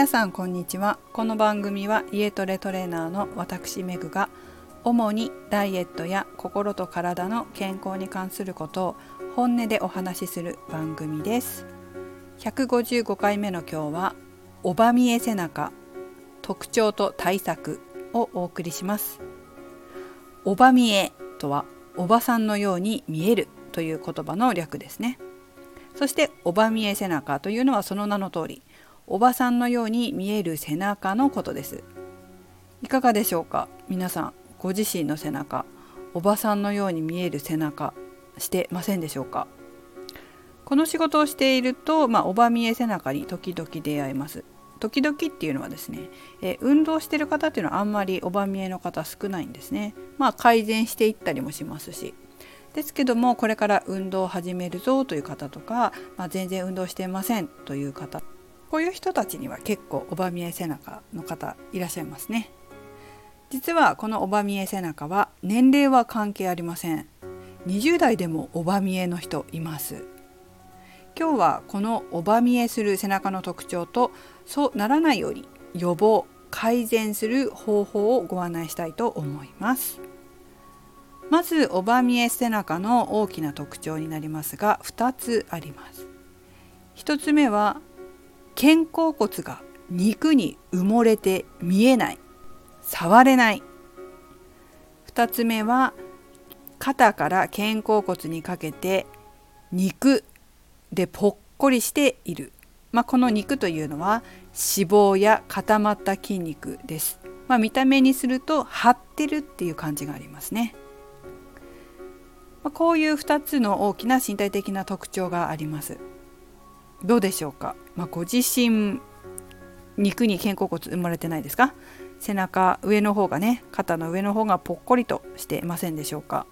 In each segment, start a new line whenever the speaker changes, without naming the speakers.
皆さんこんにちは。この番組は家トレトレーナーの私メグが主にダイエットや心と体の健康に関することを本音でお話しする番組です。155回目の今日はおばみえ背中特徴と対策をお送りします。おばみえとはおばさんのように見えるという言葉の略ですね。そしておばみえ背中というのはその名の通りおばさんのように見える背中のことです。いかがでしょうか？皆さんご自身の背中おばさんのように見える背中してませんでしょうか？この仕事をしていると、まあ、おば見え背中に時々出会います。時々っていうのはですね、え運動してる方っていうのはあんまりおば見えの方少ないんですね。まあ改善していったりもしますし。ですけどもこれから運動を始めるぞという方とか、まあ、全然運動していませんという方こういう人たちには結構おば見え背中の方いらっしゃいますね。実はこのおば見え背中は年齢は関係ありません。20代でもおば見えの人います。今日はこのおば見えする背中の特徴とそうならないように予防改善する方法をご案内したいと思います。まずおば見え背中の大きな特徴になりますが2つあります。1つ目は肩甲骨が肉に埋もれて見えない。触れない。2つ目は肩から肩甲骨にかけて肉でぽっこりしている、まあ、この肉というのは脂肪や固まった筋肉です、まあ、見た目にすると張ってるっていう感じがありますね、まあ、こういう2つの大きな身体的な特徴があります。どうでしょうか、まあ、ご自身肉に肩甲骨生まれてないですか？背中上の方がね肩の上の方がぽっこりとしてませんでしょうか、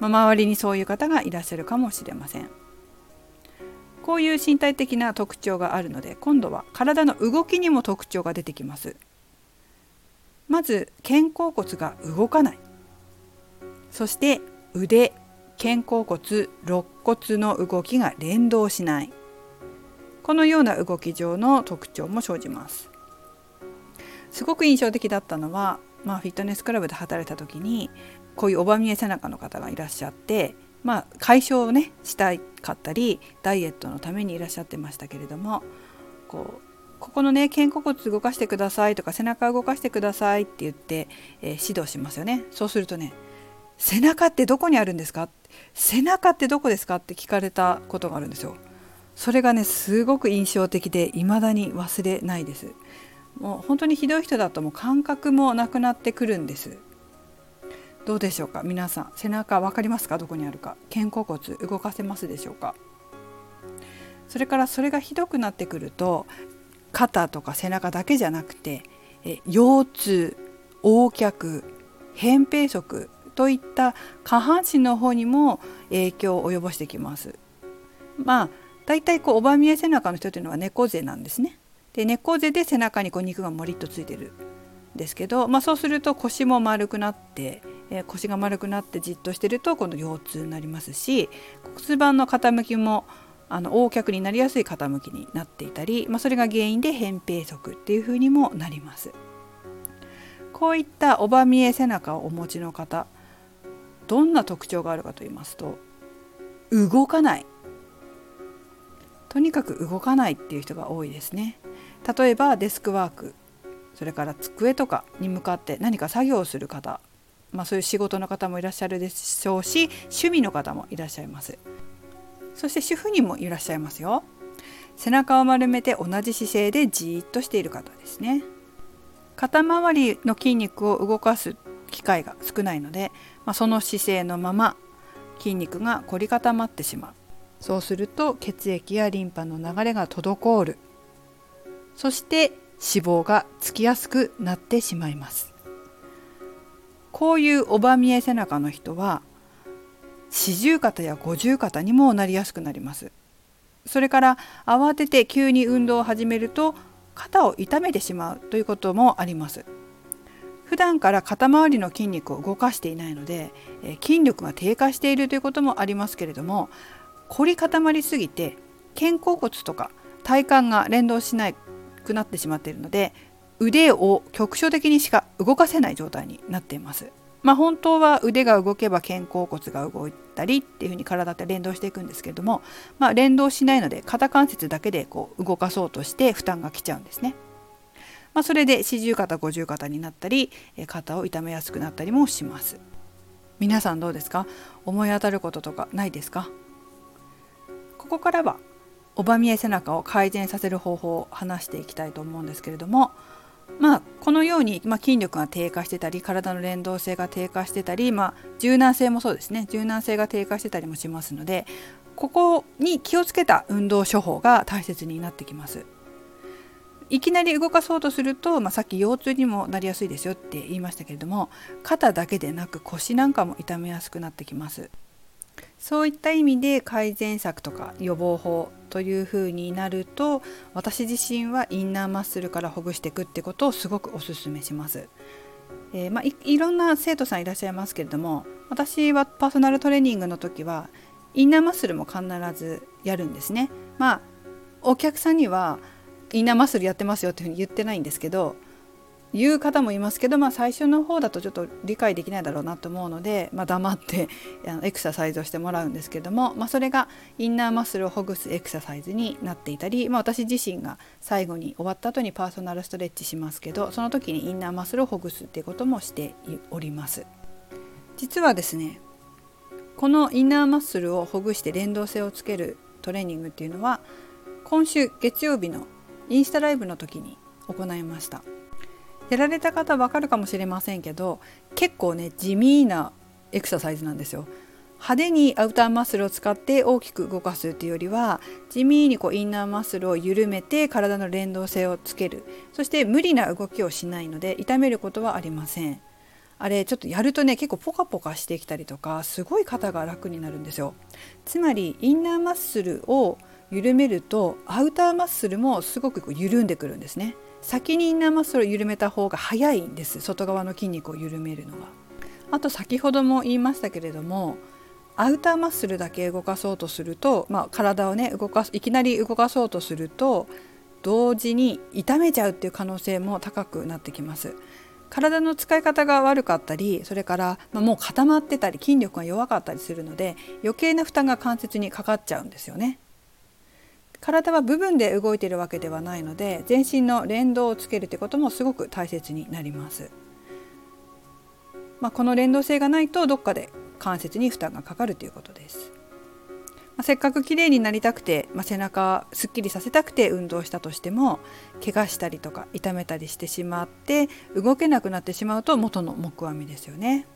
まあ、周りにそういう方がいらっしゃるかもしれません。こういう身体的な特徴があるので今度は体の動きにも特徴が出てきます。まず肩甲骨が動かない。そして腕肩甲骨肋骨の動きが連動しない。このような動き上の特徴も生じます。すごく印象的だったのは、まあ、フィットネスクラブで働いた時にこういうおば見え背中の方がいらっしゃってまあ解消をねしたかったりダイエットのためにいらっしゃってましたけれどもこうここのね肩甲骨動かしてくださいとか背中動かしてくださいって言って、えー、指導しますよね。そうするとね背中ってどこにあるんですか？背中ってどこですか？って聞かれたことがあるんですよ。それがねすごく印象的で未だに忘れないです。もう本当にひどい人だともう感覚もなくなってくるんです。どうでしょうか？皆さん背中分かりますか？どこにあるか？肩甲骨動かせますでしょうか？それからそれがひどくなってくると肩とか背中だけじゃなくてえ腰痛横脚扁平足といった下半身の方にも影響を及ぼしてきます。まあ大体こうおば見え背中の人というのは猫背なんですね。で猫背で背中にこう肉がもりっとついてるんですけど、まあ、そうすると腰も丸くなって、えー、腰が丸くなってじっとしてると今度腰痛になりますし骨盤の傾きもあの横脚になりやすい傾きになっていたり、まあ、それが原因で扁平足っていうふうにもなります。こういったおば見え背中をお持ちの方どんな特徴があるかと言いますと動かないとにかく動かないっていう人が多いですね。例えばデスクワークそれから机とかに向かって何か作業をする方まあそういう仕事の方もいらっしゃるでしょうし趣味の方もいらっしゃいます。そして主婦にもいらっしゃいますよ。背中を丸めて同じ姿勢でじーっとしている方ですね。肩周りの筋肉を動かす機会が少ないので、まあ、その姿勢のまま筋肉が凝り固まってしまう。そうすると血液やリンパの流れが滞る。そして脂肪がつきやすくなってしまいます。こういうおば見え背中の人は四十肩や五十肩にもなりやすくなります。それから慌てて急に運動を始めると肩を痛めてしまうということもあります。普段から肩周りの筋肉を動かしていないので、え筋力が低下しているということもありますけれども凝り固まりすぎて肩甲骨とか体幹が連動しなくなってしまっているので腕を局所的にしか動かせない状態になっています。まあ、本当は腕が動けば肩甲骨が動いたりっていうふうに体って連動していくんですけれども、まあ、連動しないので肩関節だけでこう動かそうとして負担がきちゃうんですね。まあ、それで四十肩五十肩になったり肩を痛めやすくなったりもします。皆さんどうですか？思い当たることとかないですか？ここからはおば見え背中を改善させる方法を話していきたいと思うんですけれどもまあ、このように、まあ、筋力が低下してたり体の連動性が低下してたり、まあ、柔軟性もそうですね柔軟性が低下してたりもしますのでここに気をつけた運動処方が大切になってきます。いきなり動かそうとすると、まあ、さっき腰痛にもなりやすいですよって言いましたけれども肩だけでなく腰なんかも痛めやすくなってきます。そういった意味で改善策とか予防法というふうになると私自身はインナーマッスルからほぐしていくってことをすごくおすすめします。えー、まあ、いいろんな生徒さんいらっしゃいますけれども私はパーソナルトレーニングの時はインナーマッスルも必ずやるんですね。まあお客さんにはインナーマッスルやってますよっていうふうに言ってないんですけど言う方もいますけど、まあ、最初の方だとちょっと理解できないだろうなと思うので、まあ、黙ってエクササイズをしてもらうんですけども、まあ、それがインナーマッスルをほぐすエクササイズになっていたり、まあ、私自身が最後に終わった後にパーソナルストレッチしますけどその時にインナーマッスルをほぐすっていうこともしております。実はですねこのインナーマッスルをほぐして連動性をつけるトレーニングっていうのは今週月曜日のインスタライブの時に行いました。やられた方わかるかもしれませんけど結構ね地味なエクササイズなんですよ。派手にアウターマッスルを使って大きく動かすっていうよりは地味にこうインナーマッスルを緩めて体の連動性をつける。そして無理な動きをしないので痛めることはありません。あれちょっとやるとね結構ポカポカしてきたりとかすごい肩が楽になるんですよ。つまりインナーマッスルを緩めるとアウターマッスルもすごくこう緩んでくるんですね。先にインナーマッスルを緩めた方が早いんです外側の筋肉を緩めるのが。あと先ほども言いましたけれどもアウターマッスルだけ動かそうとすると、まあ、体をね動かすいきなり動かそうとすると同時に痛めちゃうっていう可能性も高くなってきます。体の使い方が悪かったりそれから、まあ、もう固まってたり筋力が弱かったりするので余計な負担が関節にかかっちゃうんですよね。体は部分で動いているわけではないので全身の連動をつけるということもすごく大切になります。まあ、この連動性がないとどっかで関節に負担がかかるということです。まあ、せっかく綺麗になりたくて、まあ、背中すっきりさせたくて運動したとしても怪我したりとか痛めたりしてしまって動けなくなってしまうと元の木阿弥ですよね。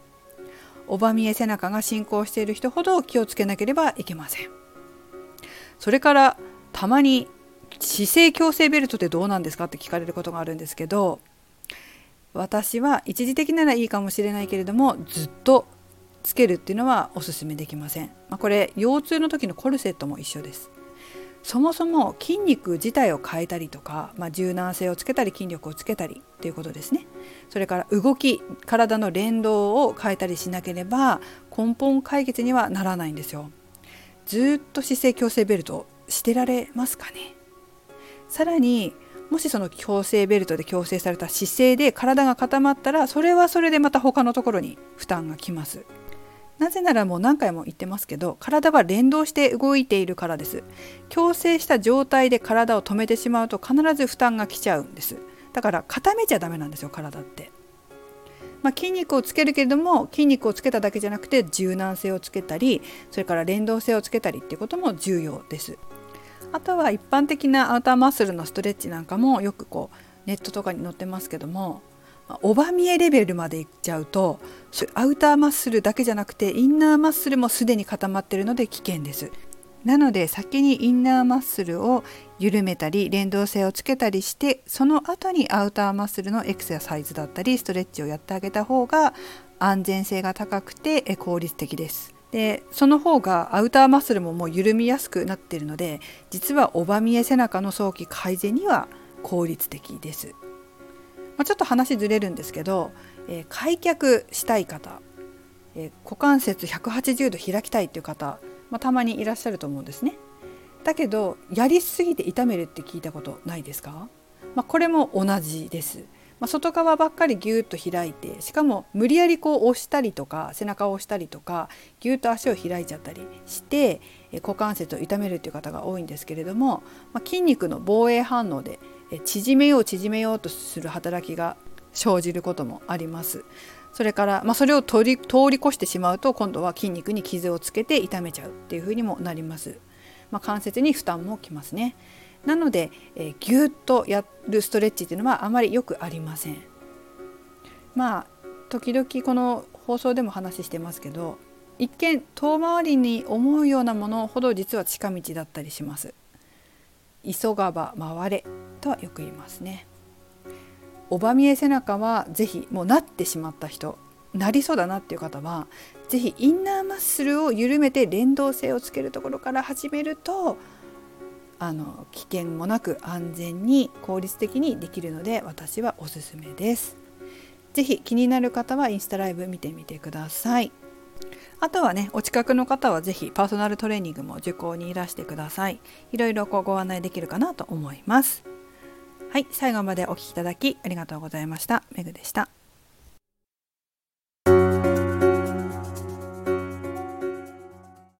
おば見え背中が進行している人ほど気をつけなければいけません。それからたまに姿勢矯正ベルトってどうなんですかって聞かれることがあるんですけど私は一時的ならいいかもしれないけれどもずっとつけるっていうのはおすすめできません、まあ、これ腰痛の時のコルセットも一緒です。そもそも筋肉自体を変えたりとか、まあ、柔軟性をつけたり筋力をつけたりっていうことですね。それから動き体の連動を変えたりしなければ根本解決にはならないんですよ。ずっと姿勢矯正ベルトしてられますかね？さらにもしその矯正ベルトで矯正された姿勢で体が固まったらそれはそれでまた他のところに負担がきます。なぜならもう何回も言ってますけど体は連動して動いているからです。矯正した状態で体を止めてしまうと必ず負担がきちゃうんです。だから固めちゃダメなんですよ体って。まあ、筋肉をつけるけれども筋肉をつけただけじゃなくて柔軟性をつけたりそれから連動性をつけたりっていうことも重要です。あとは一般的なアウターマッスルのストレッチなんかもよくこうネットとかに載ってますけどもオバ見えレベルまでいっちゃうとアウターマッスルだけじゃなくてインナーマッスルもすでに固まってるので危険です。なので先にインナーマッスルを緩めたり連動性をつけたりしてその後にアウターマッスルのエクササイズだったりストレッチをやってあげた方が安全性が高くて効率的です。でその方がアウターマッスルももう緩みやすくなっているので実はオバ見え背中の早期改善には効率的です。まあ、ちょっと話ずれるんですけど、えー、開脚したい方、えー、股関節180度開きたいっていう方、まあ、たまにいらっしゃると思うんですね。だけどやりすぎて痛めるって聞いたことないですか？まあ、これも同じです。まあ、外側ばっかりギュッと開いてしかも無理やりこう押したりとか背中を押したりとかギュッと足を開いちゃったりして股関節を痛めるという方が多いんですけれども、まあ、筋肉の防衛反応で縮めよう縮めようとする働きが生じることもあります。それから、まあ、それを通り通り越してしまうと今度は筋肉に傷をつけて痛めちゃうっていうふうにもなります。まあ、関節に負担もきますね。なので、えー、ギュッとやるストレッチっていうのはあまりよくありません。まあ時々この放送でも話してますけど一見遠回りに思うようなものほど実は近道だったりします。急がば回れとはよく言いますね。おば見え背中は是非もうなってしまった人なりそうだなっていう方は是非インナーマッスルを緩めて連動性をつけるところから始めるとあの危険もなく安全に効率的にできるので私はおすすめです。ぜひ気になる方はインスタライブ見てみてください。あとはね、お近くの方はぜひパーソナルトレーニングも受講にいらしてください。いろいろこうご案内できるかなと思います。はい、最後までお聴きいただきありがとうございました。めぐでした。